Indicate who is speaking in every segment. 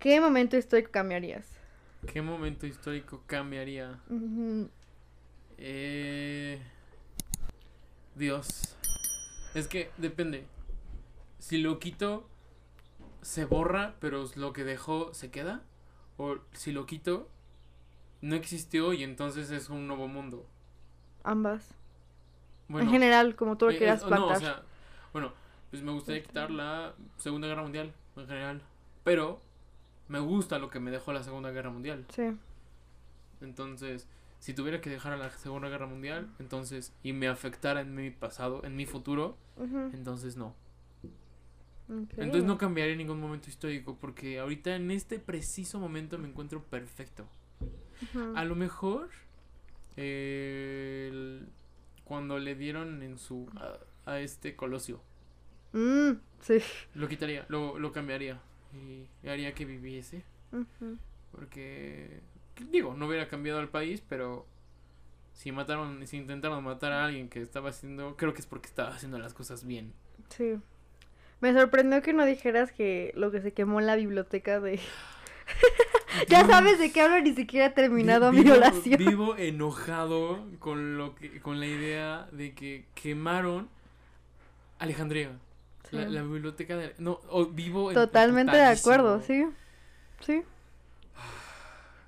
Speaker 1: ¿Qué momento histórico cambiarías?
Speaker 2: ¿Qué momento histórico cambiaría? Eh... Dios. Es que depende. Si lo quito, se borra, pero lo que dejó se queda. O si lo quito, no existió y entonces es un nuevo mundo.
Speaker 1: Ambas.
Speaker 2: Bueno,
Speaker 1: en general, como tú lo
Speaker 2: eh,
Speaker 1: quieras
Speaker 2: es- no,
Speaker 1: plantar.
Speaker 2: o sea, bueno, pues me gustaría quitar la Segunda Guerra Mundial en general. Pero me gusta lo que me dejó la Segunda Guerra Mundial.
Speaker 1: Sí.
Speaker 2: Entonces, si tuviera que dejar a la Segunda Guerra Mundial, entonces, y me afectara en mi pasado, en mi futuro, entonces no. Entonces no cambiaría ningún momento histórico, porque ahorita en este preciso momento me encuentro perfecto. A lo mejor, eh, el- cuando le dieron en su, a, a este Colosio,
Speaker 1: Mm, sí.
Speaker 2: lo quitaría, lo, lo cambiaría, y haría que viviese, porque, digo, no hubiera cambiado el país, pero si mataron, si intentaron matar a alguien que estaba haciendo, creo que es porque estaba haciendo las cosas bien.
Speaker 1: Sí. Me sorprendió que no dijeras que lo que se quemó en la biblioteca de... ya sabes de qué hablo, ni siquiera he terminado mi oración.
Speaker 2: Vivo enojado con lo que, con la idea de que quemaron Alejandría. La,
Speaker 1: Sí.
Speaker 2: la biblioteca de no, o vivo
Speaker 1: Totalmente de acuerdo, sí. Sí.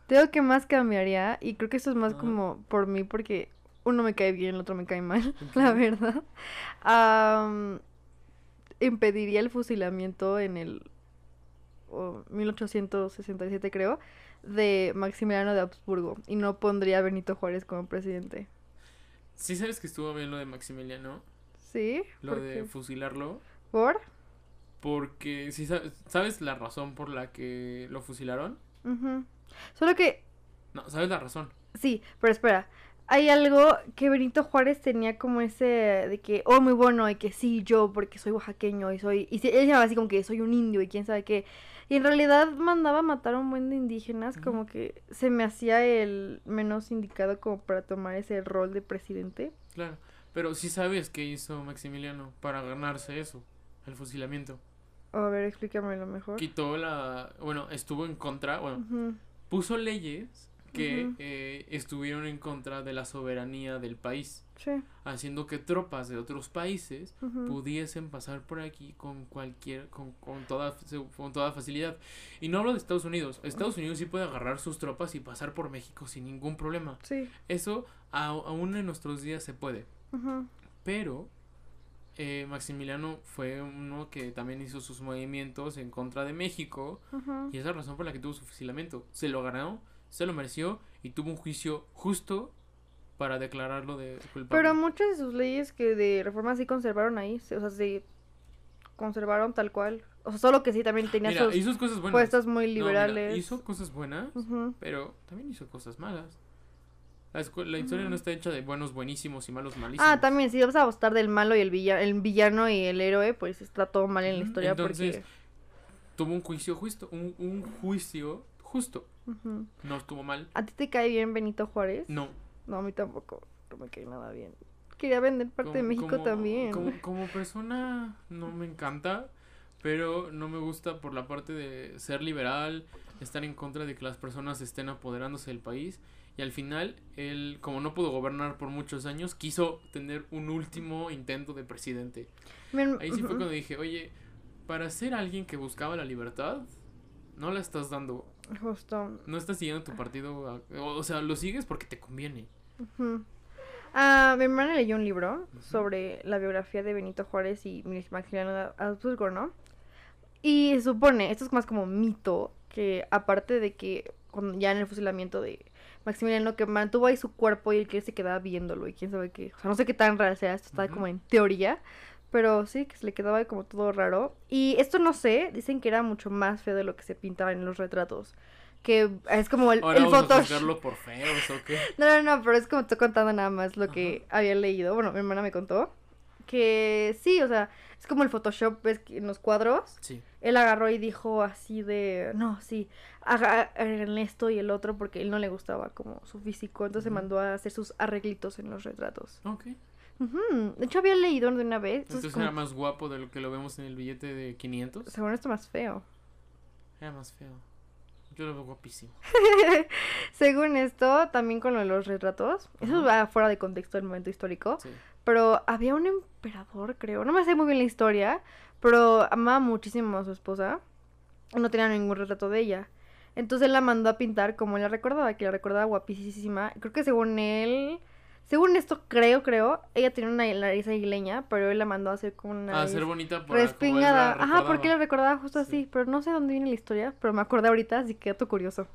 Speaker 1: Tengo que más cambiaría, y creo que esto es más
Speaker 2: Ajá.
Speaker 1: como por mí, porque uno me cae bien, el otro me cae mal,
Speaker 2: Ok.
Speaker 1: la verdad. Am, impediría el fusilamiento en el o 1867, creo, de Maximiliano de Habsburgo, y no pondría a Benito Juárez como presidente.
Speaker 2: Sí sabes que estuvo bien lo de Maximiliano,
Speaker 1: ¿Sí?
Speaker 2: lo
Speaker 1: ¿Por
Speaker 2: de
Speaker 1: qué?
Speaker 2: fusilarlo,
Speaker 1: ¿Por?
Speaker 2: porque si sabes, la razón por la que lo fusilaron?
Speaker 1: Solo que
Speaker 2: No, sabes la razón.
Speaker 1: Sí, pero espera. Hay algo que Benito Juárez tenía como ese de que, oh, muy bueno, y que sí, yo, porque soy oaxaqueño y soy. Y él se llamaba así como que soy un indio y quién sabe qué. Y en realidad mandaba a matar a un buen de indígenas, como que se me hacía el menos indicado como para tomar ese rol de presidente.
Speaker 2: Claro, pero sí sabes qué hizo Maximiliano para ganarse eso, el fusilamiento.
Speaker 1: A ver, explícamelo mejor.
Speaker 2: Quitó la, bueno, estuvo en contra, bueno,
Speaker 1: Ujú,
Speaker 2: puso leyes que
Speaker 1: Ujú.
Speaker 2: eh, estuvieron en contra de la soberanía del país,
Speaker 1: Sí.
Speaker 2: haciendo que tropas de otros países
Speaker 1: ujú.
Speaker 2: pudiesen pasar por aquí con cualquier, con, con toda, con toda facilidad. Y no hablo de Estados Unidos. Estados Unidos sí puede agarrar sus tropas y pasar por México sin ningún problema.
Speaker 1: Sí.
Speaker 2: Eso a- aún en nuestros días se puede. Pero eh, Maximiliano fue uno que también hizo sus movimientos en contra de México.
Speaker 1: ujú.
Speaker 2: Y esa es la razón por la que tuvo su fusilamiento. Se lo ganó, se lo mereció y tuvo un juicio justo para declararlo de culpable.
Speaker 1: Pero muchas de sus leyes que de reforma sí conservaron ahí, o sea, se conservaron tal cual. O sea, solo que sí también tenía
Speaker 2: Mira,
Speaker 1: sus
Speaker 2: hizo cosas buenas.
Speaker 1: puestas muy
Speaker 2: No, mira,
Speaker 1: liberales.
Speaker 2: hizo cosas buenas, pero también hizo cosas malas. La, historia no está hecha de buenos buenísimos y malos malísimos.
Speaker 1: Ah, también, si vas a gustar del malo y el villano, el villano y el héroe, pues está todo mal en la historia
Speaker 2: entonces-
Speaker 1: porque...
Speaker 2: Tuvo un juicio justo, un, un juicio justo. No estuvo mal.
Speaker 1: ¿A ti te cae bien Benito Juárez?
Speaker 2: No.
Speaker 1: No, a mí tampoco, no me cae nada bien. Quería vender parte de México
Speaker 2: como-
Speaker 1: también.
Speaker 2: Como, como persona no me encanta, pero no me gusta por la parte de ser liberal, estar en contra de que las personas estén apoderándose del país. Y al final, él, como no pudo gobernar por muchos años, quiso tener un último intento de presidente. Ahí sí fue cuando dije, oye, para ser alguien que buscaba la libertad, no la estás dando.
Speaker 1: Justo.
Speaker 2: No estás siguiendo tu partido. o, o sea, lo sigues porque te conviene.
Speaker 1: Ah, mi hermana leyó un libro sobre la biografía de Benito Juárez y Maximiliano Habsburgo, ¿no? Y se supone, esto es más como mito, que aparte de que cuando ya en el fusilamiento de Maximiliano que mantuvo ahí su cuerpo y el que se quedaba viéndolo y quién sabe qué, o sea, no sé qué tan real sea, esto está como en teoría, pero sí que se le quedaba como todo raro. Y esto no sé, dicen que era mucho más feo de lo que se pintaba en los retratos. Que es como el,
Speaker 2: Ahora
Speaker 1: el
Speaker 2: vamos a
Speaker 1: Photoshop.
Speaker 2: juzgarlo por feos o qué.
Speaker 1: No, no, no, pero es como estoy contando nada más lo que había leído. Bueno, mi hermana me contó. Que sí, o sea, es como el Photoshop, ves en los cuadros.
Speaker 2: Sí.
Speaker 1: Él agarró y dijo así de, no, sí, haga- hagan esto y el otro porque él no le gustaba como su físico. Entonces
Speaker 2: Ujú.
Speaker 1: mandó a hacer sus arreglitos en los retratos.
Speaker 2: Ok.
Speaker 1: De hecho, había leído de una vez. Entonces,
Speaker 2: Entonces
Speaker 1: como,
Speaker 2: era más guapo de lo que lo vemos en el billete de 500.
Speaker 1: según esto, más feo.
Speaker 2: Era más feo. Yo lo veo guapísimo.
Speaker 1: Según esto, también con lo de los retratos, eso va fuera de contexto del momento histórico,
Speaker 2: Sí.
Speaker 1: Pero había un emperador, creo, no me sé muy bien la historia, pero amaba muchísimo a su esposa no tenía ningún retrato de ella. Entonces él la mandó a pintar como él la recordaba, que la recordaba guapísima. Creo que según él, según esto creo, creo, ella tenía una nariz aguileña, pero él la mandó a hacer como una
Speaker 2: A ser bonita por
Speaker 1: respingada. Ajá, porque la
Speaker 2: recordaba.
Speaker 1: justo
Speaker 2: Sí.
Speaker 1: así, pero no sé dónde viene la historia, pero me acordé ahorita, así que dato curioso.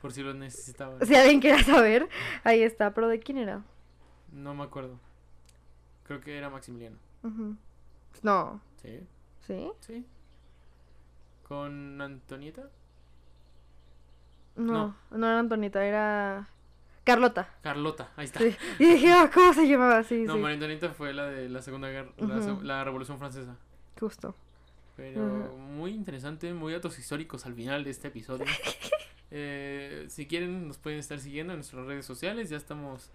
Speaker 2: Por si lo necesitaba.
Speaker 1: Si alguien quiera saber, ahí está. ¿Pero de quién era?
Speaker 2: No me acuerdo. Creo que era Maximiliano.
Speaker 1: No.
Speaker 2: Sí,
Speaker 1: ¿Sí?
Speaker 2: sí. ¿Con Antonieta?
Speaker 1: No. No, era Antonita, era Carlota.
Speaker 2: Carlota, ahí está.
Speaker 1: Sí. Y dije, ah, ¿cómo se llamaba? Sí,
Speaker 2: No,
Speaker 1: sí.
Speaker 2: María Antonieta fue la de la Segunda Guerra, la, la Revolución Francesa.
Speaker 1: Justo.
Speaker 2: Pero muy interesante, muy datos históricos al final de este episodio. Eh, si quieren, nos pueden estar siguiendo en nuestras redes sociales. Ya estamos,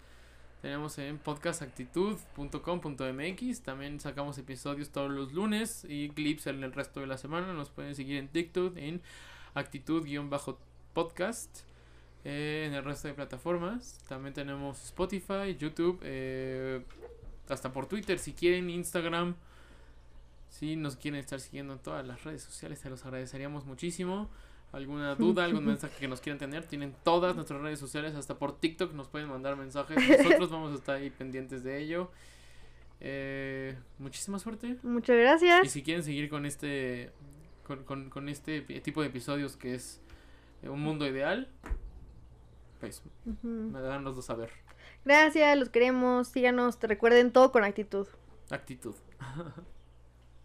Speaker 2: tenemos en podcastactitud.com.mx. También sacamos episodios todos los lunes y clips en el resto de la semana. Nos pueden seguir en TikTok en actitud-podcast. eh, en el resto de plataformas. También tenemos Spotify, YouTube, eh, hasta por Twitter si quieren, Instagram. Si nos quieren estar siguiendo en todas las redes sociales, se los agradeceríamos muchísimo. Alguna duda, algún mensaje que nos quieran tener, tienen todas nuestras redes sociales, hasta por TikTok nos pueden mandar mensajes. Nosotros vamos a estar ahí pendientes de ello. Eh, muchísima suerte.
Speaker 1: Muchas
Speaker 2: Y
Speaker 1: gracias.
Speaker 2: si quieren seguir con este con, con, con este tipo de episodios que es eh, un mundo ideal, pues
Speaker 1: Ujú.
Speaker 2: me dan los dos a ver.
Speaker 1: Gracias, los queremos. Síganos. Te recuerden todo con actitud.
Speaker 2: Actitud.